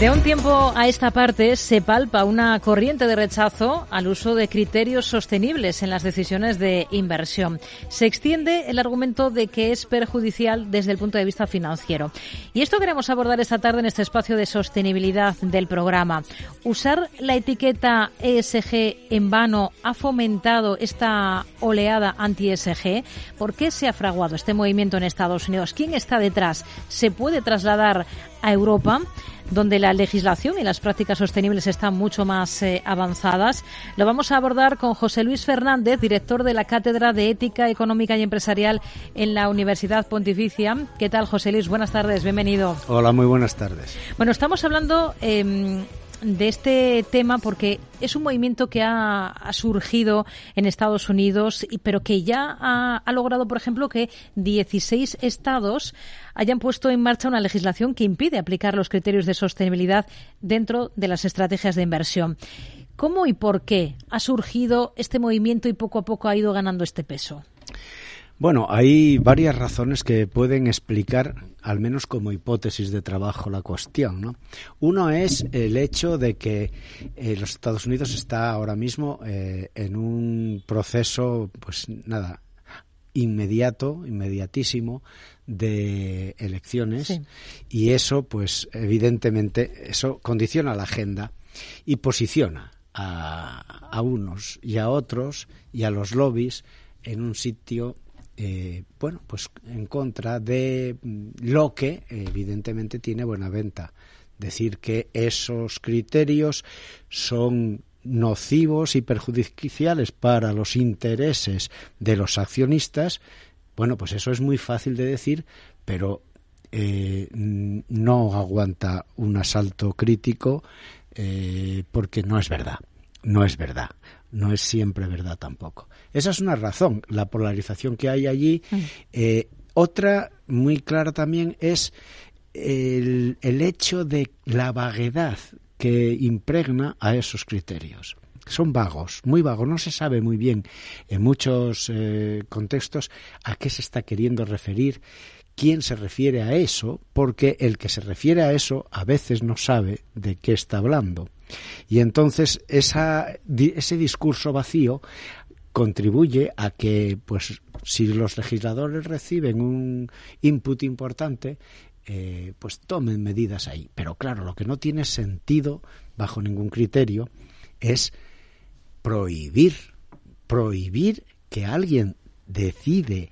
De un tiempo a esta parte se palpa una corriente de rechazo al uso de criterios sostenibles en las decisiones de inversión. Se extiende el argumento de que es perjudicial desde el punto de vista financiero. Y esto queremos abordar esta tarde en este espacio de sostenibilidad del programa. ¿Usar la etiqueta ESG en vano ha fomentado esta oleada anti-ESG? ¿Por qué se ha fraguado este movimiento en Estados Unidos? ¿Quién está detrás? ¿Se puede trasladar a Europa? Donde la legislación y las prácticas sostenibles están mucho más eh, avanzadas. Lo vamos a abordar con José Luis Fernández, director de la Cátedra de Ética Económica y Empresarial en la Universidad Pontificia. ¿Qué tal, José Luis? Buenas tardes, bienvenido. Hola, muy buenas tardes. Bueno, estamos hablando eh, de este tema porque es un movimiento que ha, surgido en Estados Unidos, pero que ya ha, logrado, por ejemplo, que 16 estados hayan puesto en marcha una legislación que impide aplicar los criterios de sostenibilidad dentro de las estrategias de inversión. ¿Cómo y por qué ha surgido este movimiento y poco a poco ha ido ganando este peso? Bueno, hay varias razones que pueden explicar, al menos como hipótesis de trabajo, la cuestión. ¿no? Uno es el hecho de que eh, los Estados Unidos está ahora mismo eh, en un proceso, pues nada, inmediato, inmediatísimo de elecciones y eso, pues evidentemente, eso condiciona la agenda y posiciona a, a unos y a otros y a los lobbies en un sitio eh, bueno, pues en contra de mm, lo que evidentemente tiene buena venta. Decir que esos criterios son nocivos y perjudiciales para los intereses de los accionistas, bueno, pues eso es muy fácil de decir, pero eh, no aguanta un asalto crítico eh, porque no es verdad, no es verdad no es siempre verdad tampoco. Esa es una razón, la polarización que hay allí. Mm. Eh, otra muy clara también es el, el, hecho de la vaguedad que impregna a esos criterios. Son vagos, muy vagos, no se sabe muy bien en muchos eh, contextos a qué se está queriendo referir, quién se refiere a eso, porque el que se refiere a eso a veces no sabe de qué está hablando. Y entonces ese discurso vacío contribuye a que, pues, si los legisladores reciben un input importante, eh, pues tomen medidas ahí. Pero claro, lo que no tiene sentido, bajo ningún criterio, es prohibir, prohibir que alguien decide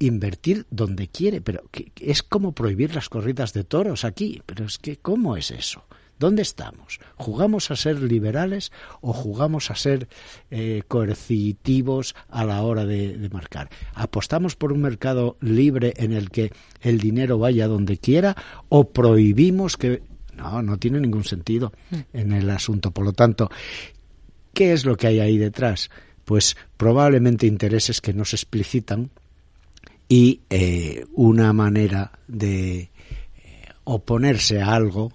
invertir donde quiere, pero es como prohibir las corridas de toros aquí, pero es que ¿cómo es eso? ¿Dónde estamos? ¿Jugamos a ser liberales o jugamos a ser eh, coercitivos a la hora de, marcar? ¿Apostamos por un mercado libre en el que el dinero vaya donde quiera o prohibimos que... No, no tiene ningún sentido mm. en el asunto. Por lo tanto, ¿qué es lo que hay ahí detrás? Pues probablemente intereses que no se explicitan y eh, una manera de eh, oponerse a algo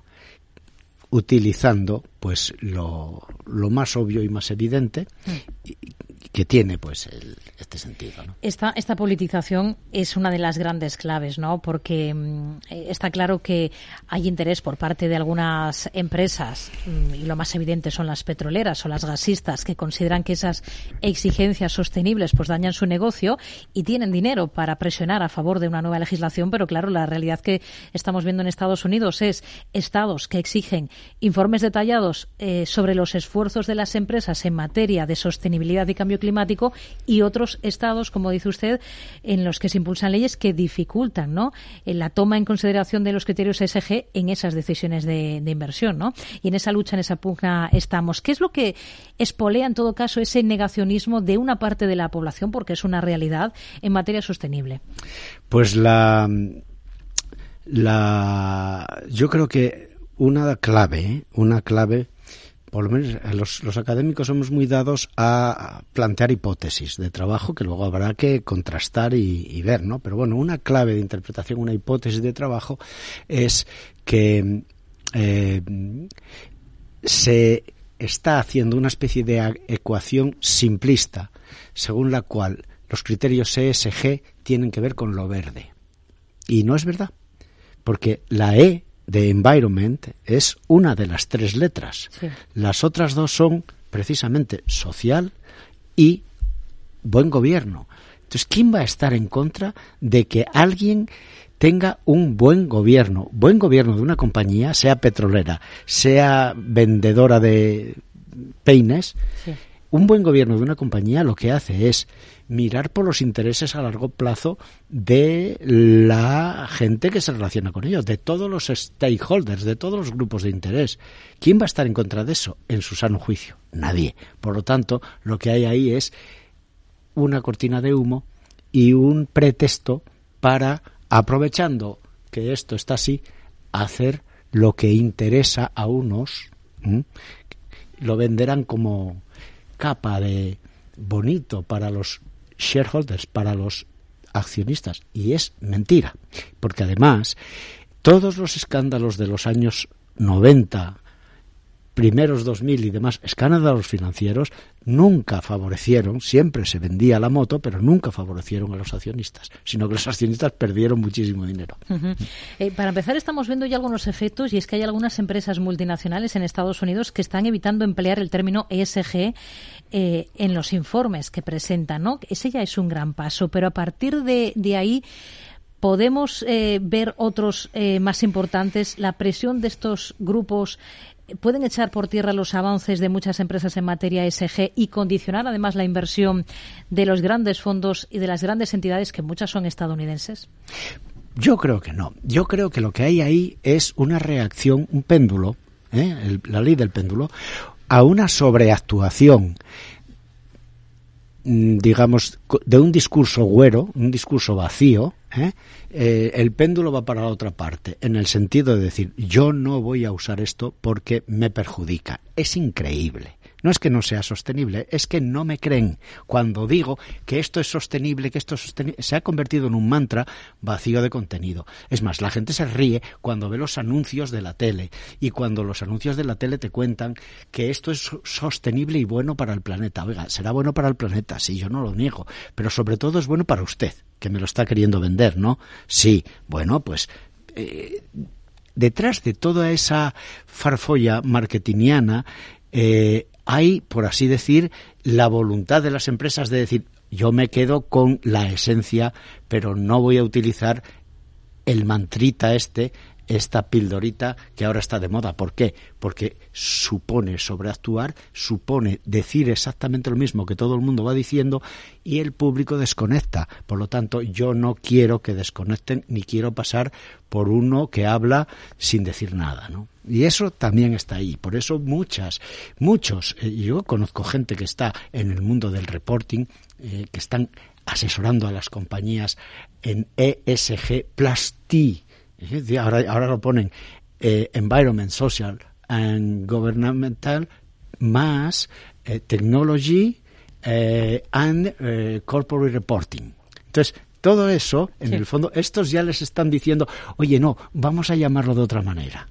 utilizando pues lo, lo más obvio y más evidente mm que tiene pues este sentido. Esta, esta politización es una de las grandes claves, ¿no? Porque mm, está claro que hay interés por parte de algunas empresas, mm, y lo más evidente son las petroleras o las gasistas, que consideran que esas exigencias sostenibles pues dañan su negocio y tienen dinero para presionar a favor de una nueva legislación, pero claro, la realidad que estamos viendo en Estados Unidos es estados que exigen informes detallados eh, sobre los esfuerzos de las empresas en materia de sostenibilidad y cambio climático climático y otros estados, como dice usted, en los que se impulsan leyes que dificultan ¿no? En la toma en consideración de los criterios ESG en esas decisiones de, inversión. ¿no? Y en esa lucha, en esa pugna estamos. ¿Qué es lo que espolea, en todo caso, ese negacionismo de una parte de la población, porque es una realidad, en materia sostenible? Pues la, la yo creo que una clave, ¿eh? una clave por lo menos los, académicos somos muy dados a plantear hipótesis de trabajo que luego habrá que contrastar y, ver, ¿no? Pero bueno, una clave de interpretación, una hipótesis de trabajo es que eh, se está haciendo una especie de ecuación simplista según la cual los criterios ESG tienen que ver con lo verde. Y no es verdad, porque la E de environment es una de las tres letras. Las otras dos son precisamente social y buen gobierno. Entonces, ¿quién va a estar en contra de que alguien tenga un buen gobierno? Buen gobierno de una compañía, sea petrolera, sea vendedora de peines. Un buen gobierno de una compañía lo que hace es mirar por los intereses a largo plazo de la gente que se relaciona con ellos, de todos los stakeholders, de todos los grupos de interés. ¿Quién va a estar en contra de eso? En su sano juicio. Nadie. Por lo tanto, lo que hay ahí es una cortina de humo y un pretexto para, aprovechando que esto está así, hacer lo que interesa a unos. Lo venderán como capa de bonito para los shareholders, para los accionistas. Y es mentira, porque además todos los escándalos de los años 90, primeros 2000 y demás escándalos financieros nunca favorecieron, siempre se vendía la moto, pero nunca favorecieron a los accionistas, sino que los accionistas perdieron muchísimo dinero. Eh, para empezar, estamos viendo ya algunos efectos y es que hay algunas empresas multinacionales en Estados Unidos que están evitando emplear el término ESG eh, en los informes que presentan, ¿no? Ese ya es un gran paso, pero a partir de, ahí podemos eh, ver otros más importantes. La presión de estos grupos pueden echar por tierra los avances de muchas empresas en materia ESG y condicionar además la inversión de los grandes fondos y de las grandes entidades que muchas son estadounidenses? Yo creo que no. Yo creo que lo que hay ahí es una reacción, un péndulo, ¿eh? la ley del péndulo, a una sobreactuación digamos, de un discurso güero, un discurso vacío, ¿eh? Eh, el péndulo va para la otra parte, en el sentido de decir, yo no voy a usar esto porque me perjudica. Es increíble. No es que no sea sostenible, es que no me creen cuando digo que esto es sostenible, que esto es sostenible. Se ha convertido en un mantra vacío de contenido. Es más, la gente se ríe cuando ve los anuncios de la tele y cuando los anuncios de la tele te cuentan que esto es sostenible y bueno para el planeta. Oiga, será bueno para el planeta, sí, yo no lo niego, pero sobre todo es bueno para usted que me lo está queriendo vender, ¿no? Sí, bueno, pues eh, detrás de toda esa farfolla marketingiana eh, hay, por así decir, la voluntad de las empresas de decir, yo me quedo con la esencia, pero no voy a utilizar el mantrita este esta pildorita que ahora está de moda. ¿Por qué? Porque supone sobreactuar, supone decir exactamente lo mismo que todo el mundo va diciendo y el público desconecta. Por lo tanto, yo no quiero que desconecten ni quiero pasar por uno que habla sin decir nada, ¿no? Y eso también está ahí. Por eso muchas, muchos, eh, yo conozco gente que está en el mundo del reporting, eh, que están asesorando a las compañías en ESG Plus T, Ahora, ahora lo ponen eh, Environment, Social and Governmental más eh, Technology eh, and Corporate Reporting. Entonces, todo eso, en el fondo, estos ya les están diciendo, oye, no, vamos a llamarlo de otra manera.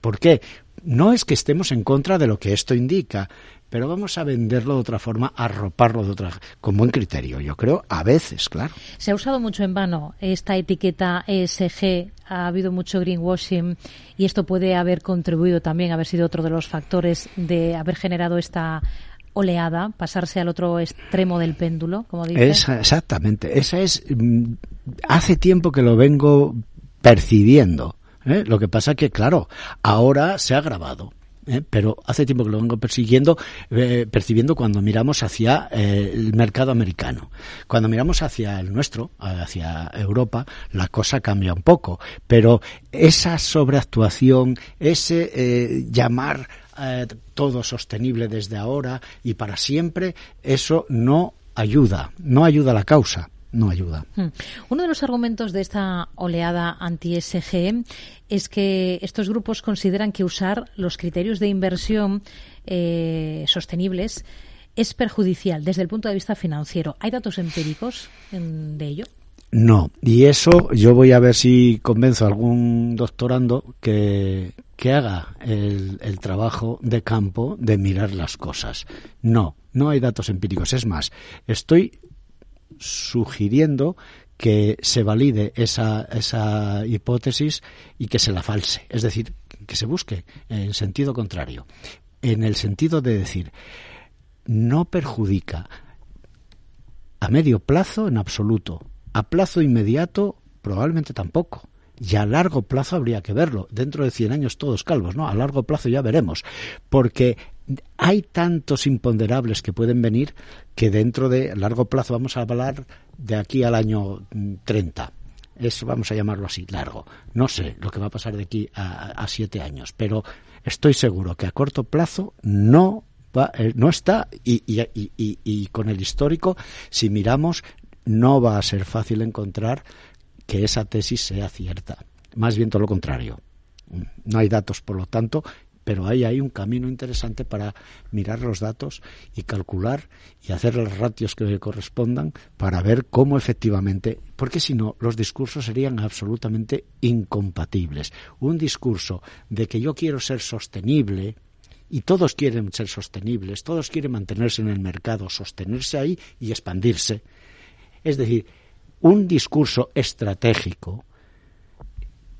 ¿Por qué? No es que estemos en contra de lo que esto indica, pero vamos a venderlo de otra forma, arroparlo de otra, con buen criterio, yo creo, a veces, claro. Se ha usado mucho en vano esta etiqueta ESG, ha habido mucho greenwashing y esto puede haber contribuido también, haber sido otro de los factores de haber generado esta oleada, pasarse al otro extremo del péndulo, como dices. exactamente, esa es, mm, hace tiempo que lo vengo percibiendo. ¿Eh? Lo que pasa que, claro, ahora se ha grabado ¿eh? pero hace tiempo que lo vengo persiguiendo, eh, percibiendo cuando miramos hacia eh, el mercado americano. Cuando miramos hacia el nuestro, hacia Europa, la cosa cambia un poco, pero esa sobreactuación, ese llamar todo sostenible desde ahora y para siempre, eso no ayuda, no ayuda a la causa no ayuda. Hmm. Uno de los argumentos de esta oleada anti-SG es que estos grupos consideran que usar los criterios de inversión eh, sostenibles es perjudicial desde el punto de vista financiero. ¿Hay datos empíricos de ello? No, y eso yo voy a ver si convenzo a algún doctorando que, que haga el, el trabajo de campo de mirar las cosas. No, no hay datos empíricos. Es más, estoy sugiriendo que se valide esa, esa hipótesis y que se la false. Es decir, que se busque en sentido contrario. En el sentido de decir, no perjudica a medio plazo en absoluto. A plazo inmediato probablemente tampoco. Y a largo plazo habría que verlo. Dentro de 100 años todos calvos, ¿no? A largo plazo ya veremos. Porque hay tantos imponderables que pueden venir que dentro de largo plazo vamos a hablar de aquí al año 30. Eso vamos a llamarlo así, largo. No sé lo que va a pasar de aquí a, siete años, pero estoy seguro que a corto plazo no va, eh, no está y, y con el histórico, si miramos, no va a ser fácil encontrar que esa tesis sea cierta. Más bien todo lo contrario. No hay datos, por lo tanto, pero ahí hay un camino interesante para mirar los datos y calcular y hacer los ratios que correspondan para ver cómo efectivamente, porque si no, los discursos serían absolutamente incompatibles. Un discurso de que yo quiero ser sostenible, y todos quieren ser sostenibles, todos quieren mantenerse en el mercado, sostenerse ahí y expandirse. Es decir, un discurso estratégico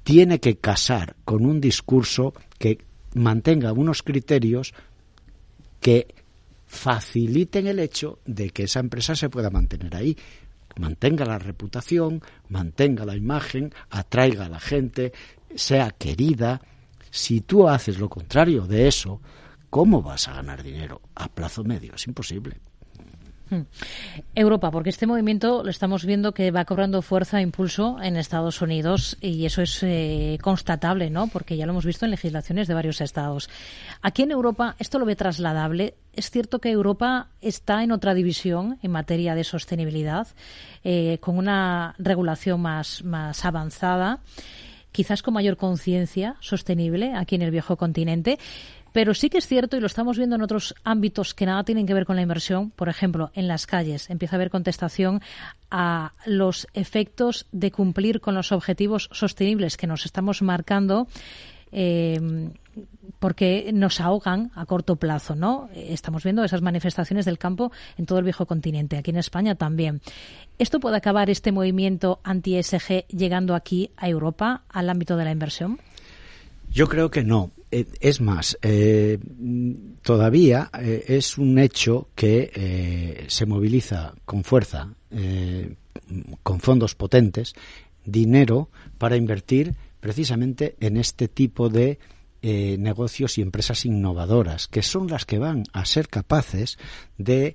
tiene que casar con un discurso que mantenga unos criterios que faciliten el hecho de que esa empresa se pueda mantener ahí, mantenga la reputación, mantenga la imagen, atraiga a la gente, sea querida. Si tú haces lo contrario de eso, ¿cómo vas a ganar dinero a plazo medio? Es imposible. Hmm. Europa, porque este movimiento lo estamos viendo que va cobrando fuerza e impulso en Estados Unidos y eso es eh, constatable, ¿no? Porque ya lo hemos visto en legislaciones de varios estados. Aquí en Europa, ¿esto lo ve trasladable? Es cierto que Europa está en otra división en materia de sostenibilidad, eh, con una regulación más, más avanzada, quizás con mayor conciencia sostenible aquí en el viejo continente. Pero sí que es cierto, y lo estamos viendo en otros ámbitos que nada tienen que ver con la inversión, por ejemplo, en las calles empieza a haber contestación a los efectos de cumplir con los objetivos sostenibles que nos estamos marcando. Eh, porque nos ahogan a corto plazo, ¿no? Estamos viendo esas manifestaciones del campo en todo el viejo continente, aquí en España también. ¿Esto puede acabar este movimiento anti-SG llegando aquí a Europa, al ámbito de la inversión? Yo creo que no. Eh, es más, eh, todavía eh, es un hecho que se moviliza con fuerza, con fondos potentes, dinero para invertir precisamente en este tipo de negocios y empresas innovadoras, que son las que van a ser capaces de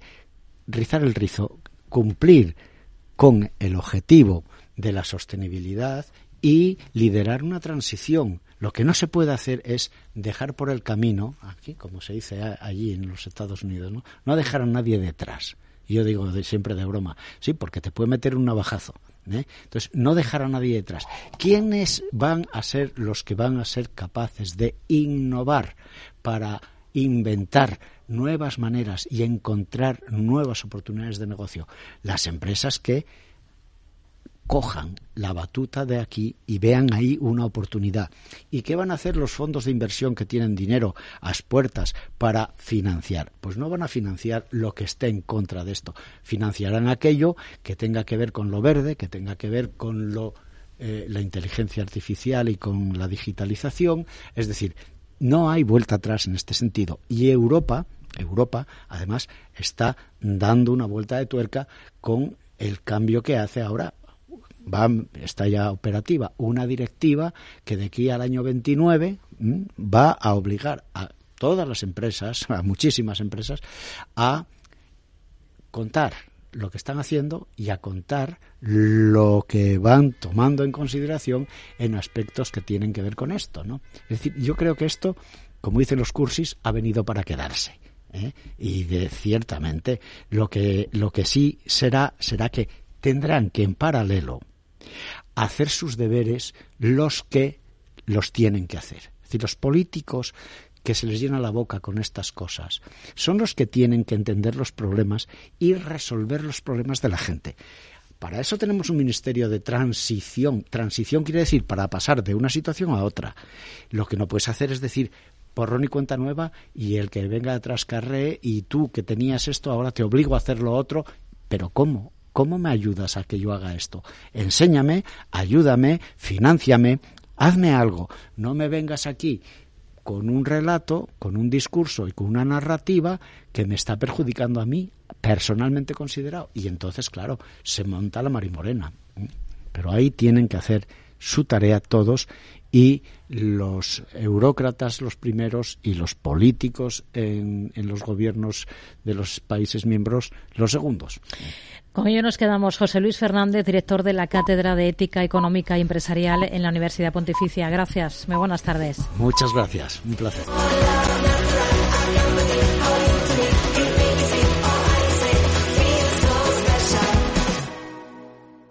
rizar el rizo, cumplir con el objetivo de la sostenibilidad y liderar una transición lo que no se puede hacer es dejar por el camino, aquí, como se dice allí en los Estados Unidos, no, no dejar a nadie detrás. Yo digo siempre de broma, sí, porque te puede meter un navajazo. ¿eh? Entonces, no dejar a nadie detrás. ¿Quiénes van a ser los que van a ser capaces de innovar para inventar nuevas maneras y encontrar nuevas oportunidades de negocio? Las empresas que cojan la batuta de aquí y vean ahí una oportunidad. ¿Y qué van a hacer los fondos de inversión que tienen dinero a las puertas para financiar? Pues no van a financiar lo que esté en contra de esto. Financiarán aquello que tenga que ver con lo verde, que tenga que ver con lo, eh, la inteligencia artificial y con la digitalización. Es decir, no hay vuelta atrás en este sentido. Y Europa, Europa, además, está dando una vuelta de tuerca con el cambio que hace ahora va, está ya operativa una directiva que de aquí al año 29 va a obligar a todas las empresas, a muchísimas empresas, a contar lo que están haciendo y a contar lo que van tomando en consideración en aspectos que tienen que ver con esto, ¿no? Es decir, yo creo que esto, como dicen los cursis, ha venido para quedarse. ¿eh? Y de, ciertamente lo que lo que sí será será que tendrán que en paralelo hacer sus deberes los que los tienen que hacer. Es decir, los políticos que se les llena la boca con estas cosas son los que tienen que entender los problemas y resolver los problemas de la gente. Para eso tenemos un ministerio de transición. Transición quiere decir para pasar de una situación a otra. Lo que no puedes hacer es decir, porrón y cuenta nueva y el que venga detrás carré y tú que tenías esto ahora te obligo a hacer lo otro. Pero ¿cómo? ¿Cómo me ayudas a que yo haga esto? Enséñame, ayúdame, financiame, hazme algo. No me vengas aquí con un relato, con un discurso y con una narrativa que me está perjudicando a mí, personalmente considerado. Y entonces, claro, se monta la marimorena. Pero ahí tienen que hacer su tarea todos y los eurócratas los primeros y los políticos en, en, los gobiernos de los países miembros los segundos. Con ello nos quedamos. José Luis Fernández, director de la Cátedra de Ética Económica y Empresarial en la Universidad Pontificia. Gracias. Muy buenas tardes. Muchas gracias. Un placer.